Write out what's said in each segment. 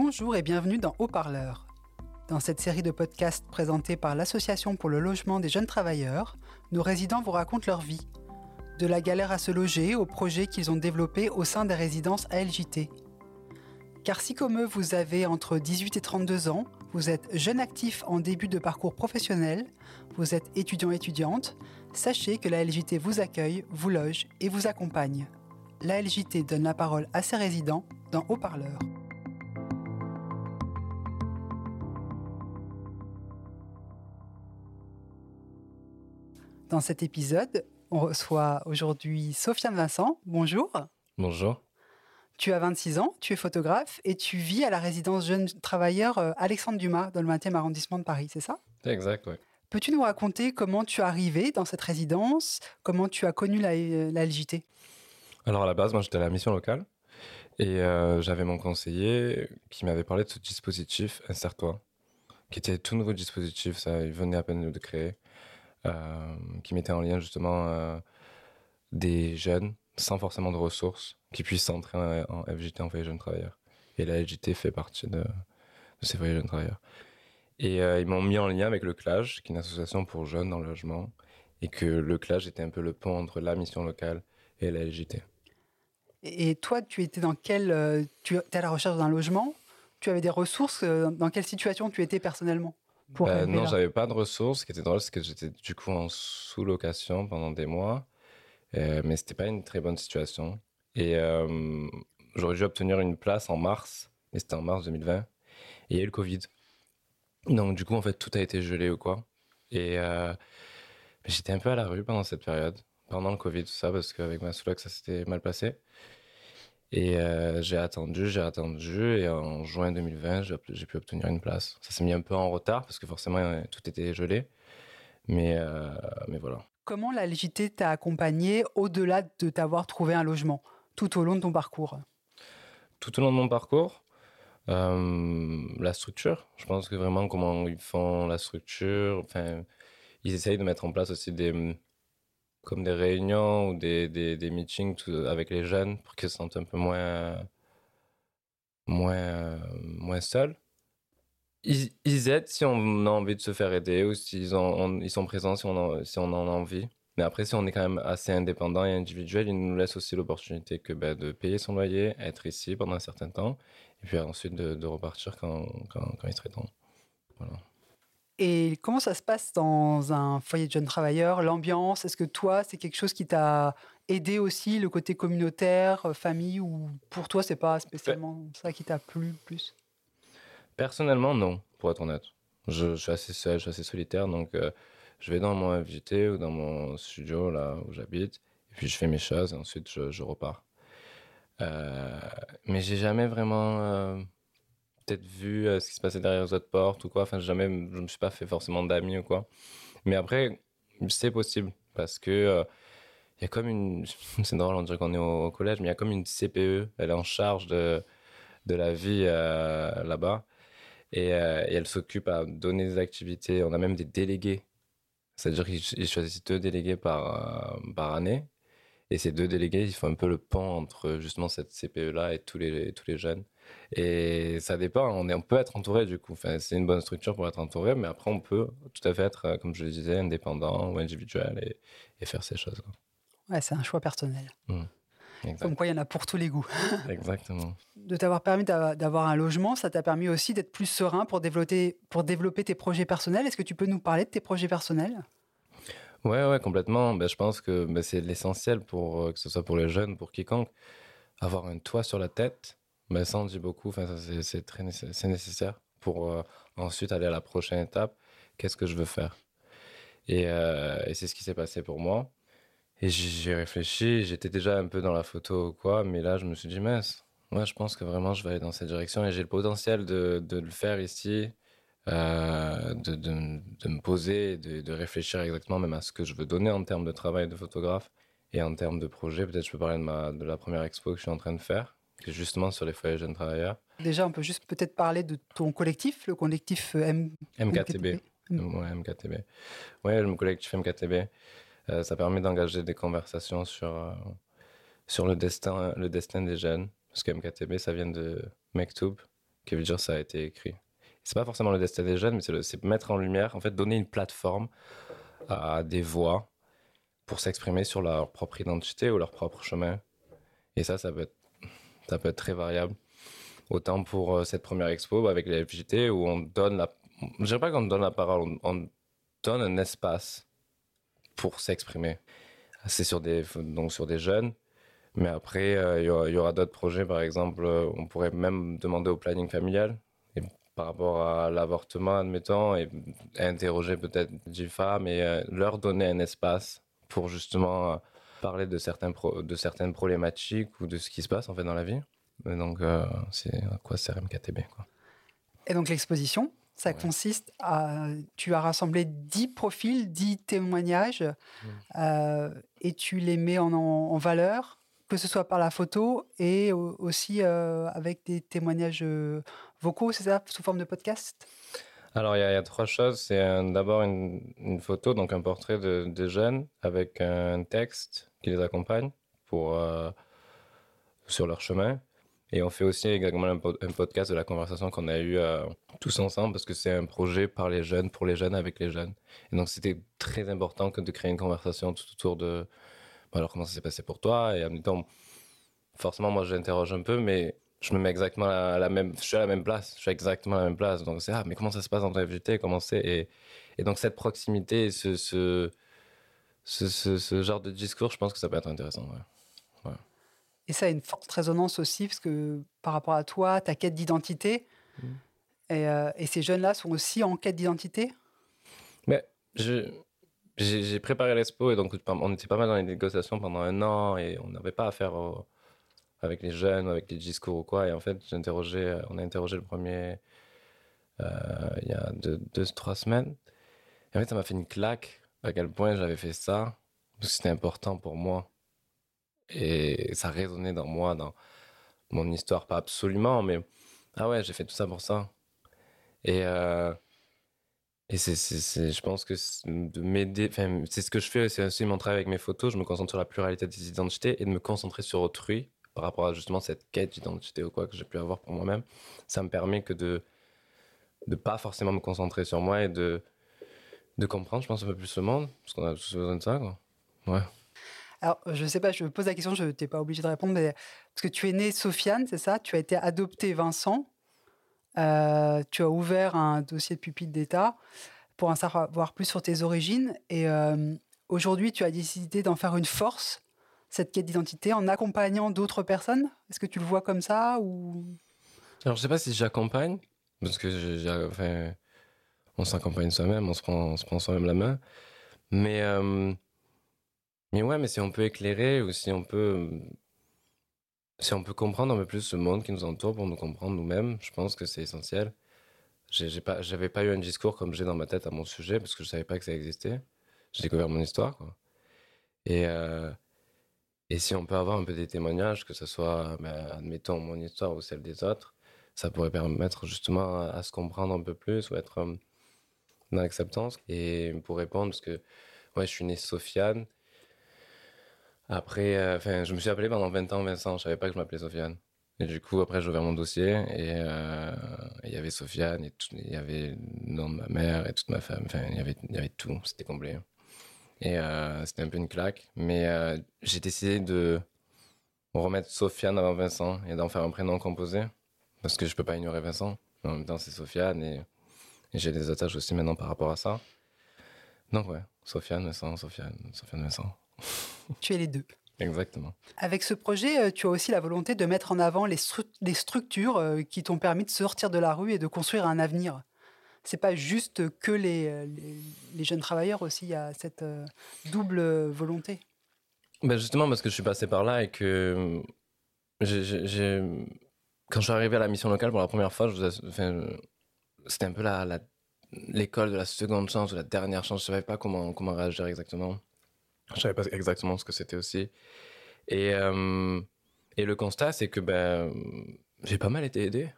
Bonjour et bienvenue dans Haut-Parleur. Dans cette série de podcasts présentés par l'Association pour le logement des jeunes travailleurs, nos résidents vous racontent leur vie. De la galère à se loger aux projets qu'ils ont développés au sein des résidences ALJT. Car si comme eux vous avez entre 18 et 32 ans, vous êtes jeune actif en début de parcours professionnel, vous êtes étudiant-étudiante, sachez que la LJT vous accueille, vous loge et vous accompagne. La LJT donne la parole à ses résidents dans Haut-Parleur. Dans cet épisode, on reçoit aujourd'hui Sofiane Vincent. Bonjour. Bonjour. Tu as 26 ans, tu es photographe et tu vis à la résidence jeunes travailleurs euh, Alexandre Dumas dans le 20e arrondissement de Paris, c'est ça? Exact, oui. Peux-tu nous raconter comment tu es arrivé dans cette résidence? Comment tu as connu la, la LJT Alors à la base, moi j'étais à la mission locale et euh, j'avais mon conseiller qui m'avait parlé de ce dispositif Insère-toi, qui était tout nouveau dispositif, ça il venait à peine de créer, euh, qui mettait en lien justement euh, des jeunes sans forcément de ressources qui puissent entrer en, FJT en foyer jeunes travailleurs. Et la LJT fait partie de, ces foyers jeunes travailleurs. Et euh, ils m'ont mis en lien avec le CLAGE, qui est une association pour jeunes dans le logement, et que le CLAGE était un peu le pont entre la mission locale et la LJT. Et toi, tu étais dans quel euh, Tu étais à la recherche d'un logement? Tu avais des ressources euh, Dans quelle situation tu étais personnellement? Pour Bah, non, j'avais pas de ressources. Ce qui était drôle, c'est que j'étais du coup en sous-location pendant des mois, euh, mais c'était pas une très bonne situation. Et euh, j'aurais dû obtenir une place en mars, et c'était en mars 2020, et il y a eu le Covid. Donc du coup, en fait, tout a été gelé ou quoi. Et euh, j'étais un peu à la rue pendant cette période, pendant le Covid, tout ça, parce qu'avec ma sous-loc, ça s'était mal passé. Et euh, j'ai attendu, j'ai attendu, et en juin 2020, j'ai pu obtenir une place. Ça s'est mis un peu en retard, parce que forcément, euh, tout était gelé. Mais, euh, mais voilà. Comment la LJT t'a accompagné au-delà de t'avoir trouvé un logement tout au long de ton parcours? Tout au long de mon parcours, euh, la structure, je pense que vraiment comment ils font la structure, enfin, ils essayent de mettre en place aussi des comme des réunions ou des, des, des meetings avec les jeunes pour qu'ils se sentent un peu moins moins moins seuls. Ils, ils aident si on a envie de se faire aider ou s'ils on- ils sont présents si on, en, si on a envie. Mais après, si on est quand même assez indépendant et individuel, ils nous laissent aussi l'opportunité que ben, de payer son loyer, être ici pendant un certain temps, et puis ensuite de, de repartir quand, quand, quand il serait temps. Voilà. Et comment ça se passe dans un foyer de jeunes travailleurs? L'ambiance Est-ce que toi, c'est quelque chose qui t'a aidé aussi, le côté communautaire, euh, famille, ou pour toi, c'est pas spécialement ça qui t'a plu plus? Personnellement, non, pour être honnête. Je, je suis assez seul, je suis assez solitaire, donc euh, je vais dans mon FJT ou dans mon studio, là où j'habite, et puis je fais mes choses, et ensuite je, je repars. Euh, mais j'ai jamais vraiment euh, peut-être vu euh, ce qui se passait derrière les autres portes ou quoi. Enfin, jamais, je me suis pas fait forcément d'amis ou quoi. Mais après, c'est possible, parce que euh, il y a comme une... C'est drôle, on dirait qu'on est au, collège, mais il y a comme une CPE, elle est en charge de, de la vie euh, là-bas. Et, euh, elle s'occupe à donner des activités. On a même des délégués. C'est-à-dire qu'ils ils choisissent deux délégués par, euh, par année. Et ces deux délégués, ils font un peu le pont entre justement cette CPE-là et tous les, tous les jeunes. Et ça dépend, on, est, on peut être entouré du coup. Enfin, c'est une bonne structure pour être entouré, mais après, on peut tout à fait être, euh, comme je le disais, indépendant ou individuel et, et faire ces choses. Ouais, c'est un choix personnel. Exact. Comme quoi, il y en a pour tous les goûts. Exactement. De t'avoir permis d'a- d'avoir un logement, ça t'a permis aussi d'être plus serein pour développer, pour développer tes projets personnels. Est-ce que tu peux nous parler de tes projets personnels? Ouais, ouais, complètement. Ben, je pense que ben, c'est l'essentiel pour euh, que ce soit pour les jeunes, pour quiconque. Avoir un toit sur la tête, ben, ça en dit beaucoup. Enfin, c'est, très nécessaire, pour euh, ensuite aller à la prochaine étape. Qu'est-ce que je veux faire? Et, euh, et c'est ce qui s'est passé pour moi. Et j'ai réfléchi. J'étais déjà un peu dans la photo ou quoi, mais là, je me suis dit, mince. Je pense que vraiment, je vais aller dans cette direction et j'ai le potentiel de, de le faire ici, euh, de, de, de me poser, de, de réfléchir exactement même à ce que je veux donner en termes de travail de photographe et en termes de projet. Peut-être je peux parler de, ma, de la première expo que je suis en train de faire, justement sur les foyers jeunes travailleurs. Déjà, on peut juste peut-être parler de ton collectif, le collectif euh, M... MKTB. Mm. Ouais, MKTB. Ouais, le collectif MKTB. Euh, ça permet d'engager des conversations sur, euh, sur le, destin, le destin des jeunes. Parce que MKTB, ça vient de Mektoub, qui veut dire ça a été écrit. C'est pas forcément le destin des jeunes, mais c'est mettre en lumière, en fait, donner une plateforme à des voix pour s'exprimer sur leur propre identité ou leur propre chemin. Et ça, ça peut être, ça peut être très variable. Autant pour euh, cette première expo avec les FJT où on donne la. Je dirais pas qu'on donne la parole, on, donne un espace pour s'exprimer. C'est sur des, donc sur des jeunes, mais après, euh, il y aura, d'autres projets, par exemple, euh, on pourrait même demander au planning familial, par rapport à l'avortement, admettons, et interroger peut-être des femmes et leur donner un espace pour justement parler de, certains de certaines problématiques ou de ce qui se passe en fait dans la vie. Donc, euh, c'est quoi CRMKTB quoi. Et donc, l'exposition, ça consiste à. Tu as rassemblé 10 profils, 10 témoignages, mmh. euh, et tu les mets en, en, valeur, que ce soit par la photo et aussi euh, avec des témoignages vocaux, c'est ça, sous forme de podcast? Alors, il y, a trois choses. C'est d'abord une, photo, donc un portrait de, jeunes avec un texte qui les accompagne pour, sur leur chemin. Et on fait aussi également un, podcast de la conversation qu'on a eu euh, tous ensemble parce que c'est un projet par les jeunes, pour les jeunes, avec les jeunes. Et donc c'était très important que de créer une conversation tout autour de alors comment ça s'est passé pour toi? Et en même temps forcément moi j'interroge un peu mais je me mets exactement à la même je suis à la même place. Je suis exactement à la même place. Donc c'est ah mais comment ça se passe dans ta FGT comment c'est? Et, et donc cette proximité ce ce, ce, ce, genre de discours je pense que ça peut être intéressant ouais. Et ça a une forte résonance aussi, parce que par rapport à toi, ta quête d'identité, mmh. euh, et, ces jeunes-là sont aussi en quête d'identité? Mais j'ai préparé l'expo, et donc on était pas mal dans les négociations pendant un an, et on n'avait pas à faire avec les jeunes, avec les discours ou quoi. Et en fait, on a interrogé le premier euh, il y a deux, deux, trois semaines. Et en fait, ça m'a fait une claque à quel point j'avais fait ça, parce que c'était important pour moi et ça résonnait dans moi, dans mon histoire, pas absolument, mais ah ouais, j'ai fait tout ça pour ça. Et, euh, et c'est, je pense que de m'aider, c'est ce que je fais, c'est aussi mon travail avec mes photos, je me concentre sur la pluralité des identités et de me concentrer sur autrui par rapport à justement cette quête d'identité ou quoi que j'ai pu avoir pour moi-même. Ça me permet que de ne pas forcément me concentrer sur moi et de, de comprendre, je pense, un peu plus le monde, parce qu'on a tous besoin de ça, quoi. Ouais. Alors, je sais pas, je pose la question, je n'étais pas obligé de répondre, mais parce que tu es né Sofiane, c'est ça? Tu as été adopté Vincent. Euh, tu as ouvert un dossier de pupille d'État pour en savoir plus sur tes origines. Et euh, aujourd'hui, tu as décidé d'en faire une force, cette quête d'identité, en accompagnant d'autres personnes? Est-ce que tu le vois comme ça ou? Alors, je sais pas si j'accompagne, parce que enfin, on s'accompagne soi-même, on se prend, prend soi-même la main. Mais euh, mais ouais, mais si on peut éclairer ou si on peut, si on peut comprendre un peu plus ce monde qui nous entoure pour nous comprendre nous-mêmes, je pense que c'est essentiel. J'ai pas, pas eu un discours comme j'ai dans ma tête à mon sujet parce que je savais pas que ça existait. J'ai découvert mon histoire. Et, euh, et si on peut avoir un peu des témoignages, que ce soit, ben, admettons, mon histoire ou celle des autres, ça pourrait permettre justement à, se comprendre un peu plus ou être dans l'acceptance. Et pour répondre, parce que ouais, je suis né Sofiane après, euh, je me suis appelé pendant 20 ans Vincent. Je savais pas que je m'appelais Sofiane. Et du coup, après, j'ai ouvert mon dossier et euh, il y avait Sofiane, il y avait le nom de ma mère et toute ma femme. Enfin, il y avait, il y avait tout. C'était complet. Et euh, c'était un peu une claque. Mais j'ai décidé de remettre Sofiane avant Vincent et d'en faire un prénom composé. Parce que je peux pas ignorer Vincent. En même temps, c'est Sofiane et, et j'ai des attaches aussi maintenant par rapport à ça. Donc, ouais, Sofiane, Vincent, Sofiane, Sofiane, Vincent. tu es les deux. Exactement. Avec ce projet, euh, tu as aussi la volonté de mettre en avant les, structures euh, qui t'ont permis de sortir de la rue et de construire un avenir. C'est pas juste que les, euh, les, jeunes travailleurs aussi, il y a cette double volonté. Ben justement, parce que je suis passé par là et que j'ai, quand je suis arrivé à la mission locale pour la première fois, c'était un peu la, l'école de la seconde chance, de la dernière chance. Je savais pas comment, comment réagir exactement. Je savais pas exactement ce que c'était aussi. Et, euh, et le constat, c'est que ben, j'ai pas mal été aidé.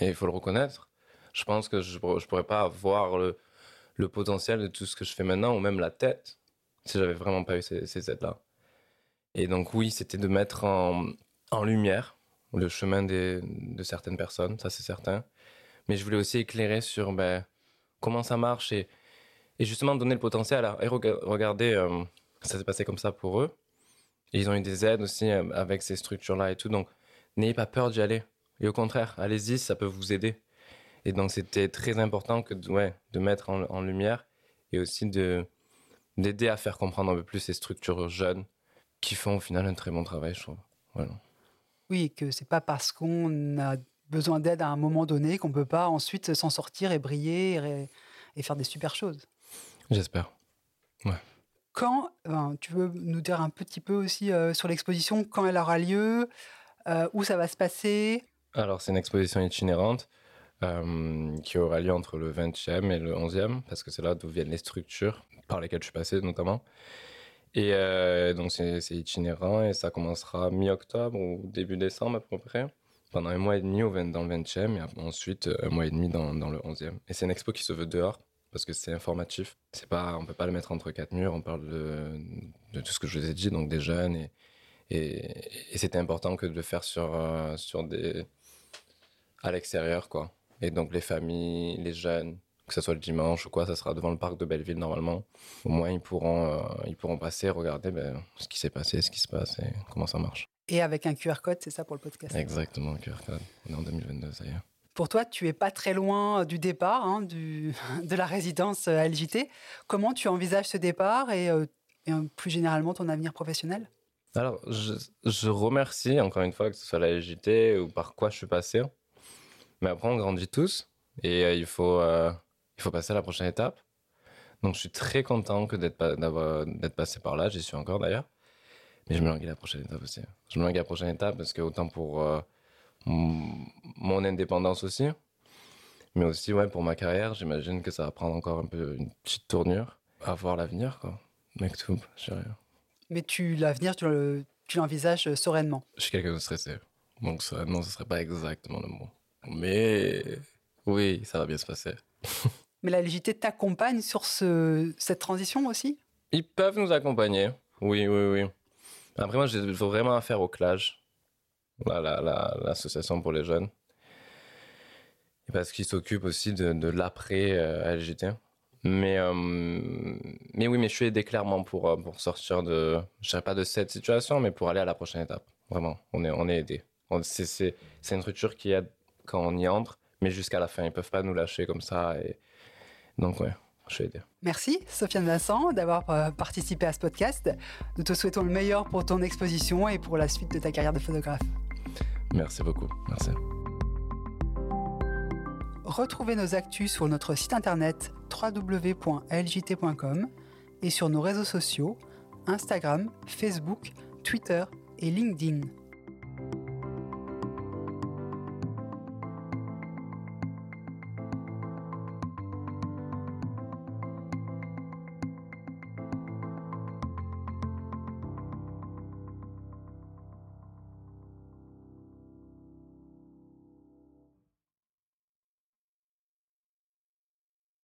Et il faut le reconnaître. Je pense que je, je pourrais pas avoir le, le, potentiel de tout ce que je fais maintenant, ou même la tête, si j'avais vraiment pas eu ces, ces aides-là. Et donc, oui, c'était de mettre en, en, lumière le chemin de certaines personnes, ça c'est certain. Mais je voulais aussi éclairer sur ben, comment ça marche et, et, justement donner le potentiel. et regardez, euh, ça s'est passé comme ça pour eux. ils ont eu des aides aussi euh, avec ces structures-là et tout. Donc, n'ayez pas peur d'y aller. Et au contraire, allez-y, ça peut vous aider. Et donc, c'était très important que, ouais, de mettre en, lumière et aussi de, d'aider à faire comprendre un peu plus ces structures jeunes qui font au final un très bon travail, je trouve. Voilà. Oui, que c'est pas parce qu'on a besoin d'aide à un moment donné qu'on peut pas ensuite s'en sortir et briller et, faire des super choses. J'espère. Ouais. Quand, tu veux nous dire un petit peu aussi euh, sur l'exposition, quand elle aura lieu, euh, où ça va se passer? Alors, c'est une exposition itinérante euh, qui aura lieu entre le 20e et le 11e, parce que c'est là d'où viennent les structures par lesquelles je suis passé notamment. Et donc, c'est itinérant et ça commencera mi-octobre ou début décembre à peu près pendant un mois et demi au dans le 20e et ensuite un mois et demi dans, le 11e. Et c'est une expo qui se veut dehors parce que c'est informatif. C'est pas, on peut pas le mettre entre quatre murs. On parle de, tout ce que je vous ai dit, donc des jeunes et, et, c'était important que de le faire sur, euh, sur des, à l'extérieur, quoi. Et donc les familles, les jeunes, que ce soit le dimanche ou quoi, ça sera devant le parc de Belleville normalement. Au moins ils pourront, euh, ils pourront passer, regarder ben, ce qui s'est passé, ce qui se passe et comment ça marche. Et avec un QR code, c'est ça pour le podcast Exactement, un QR code. On est en 2022, ça y est. Pour toi, tu es pas très loin du départ, hein, du, de la résidence à LJT. Comment tu envisages ce départ et, euh, euh, plus généralement ton avenir professionnel? Alors, je, remercie encore une fois que ce soit la LJT ou par quoi je suis passé. Mais après, on grandit tous et euh, il, faut, il faut passer à la prochaine étape. Donc, je suis très content que d'être passé par là. J'y suis encore d'ailleurs. Mais je me langue à la prochaine étape aussi. Je me langue à la prochaine étape parce que autant pour euh, mon indépendance aussi, mais aussi ouais, pour ma carrière, j'imagine que ça va prendre encore un peu une petite tournure. À voir l'avenir, quoi. Mec, tout, je sais rien. Mais tu, l'avenir, tu, tu l'envisages sereinement Je suis quelqu'un de stressé. Donc sereinement, ce serait pas exactement le mot. Mais oui, ça va bien se passer. Mais la légité t'accompagne sur ce, cette transition aussi? Ils peuvent nous accompagner. Oui, oui, oui. Après, moi, j'ai vraiment affaire au CLAGE, l'association pour les jeunes. Et parce qu'ils s'occupent aussi de, de l'après euh. Mais, euh, mais oui, mais je suis aidé clairement pour, euh, pour sortir de, je dirais pas de cette situation, mais pour aller à la prochaine étape. Vraiment, on est, on est aidé. C'est une structure qui aide quand on y entre, mais jusqu'à la fin. Ils peuvent pas nous lâcher comme ça. Et... Donc, ouais. Merci Sofiane Vincent d'avoir euh, participé à ce podcast. Nous te souhaitons le meilleur pour ton exposition et pour la suite de ta carrière de photographe. Merci beaucoup. Merci. Retrouvez nos actus sur notre site internet www.ljt.com et sur nos réseaux sociaux Instagram, Facebook, Twitter et LinkedIn.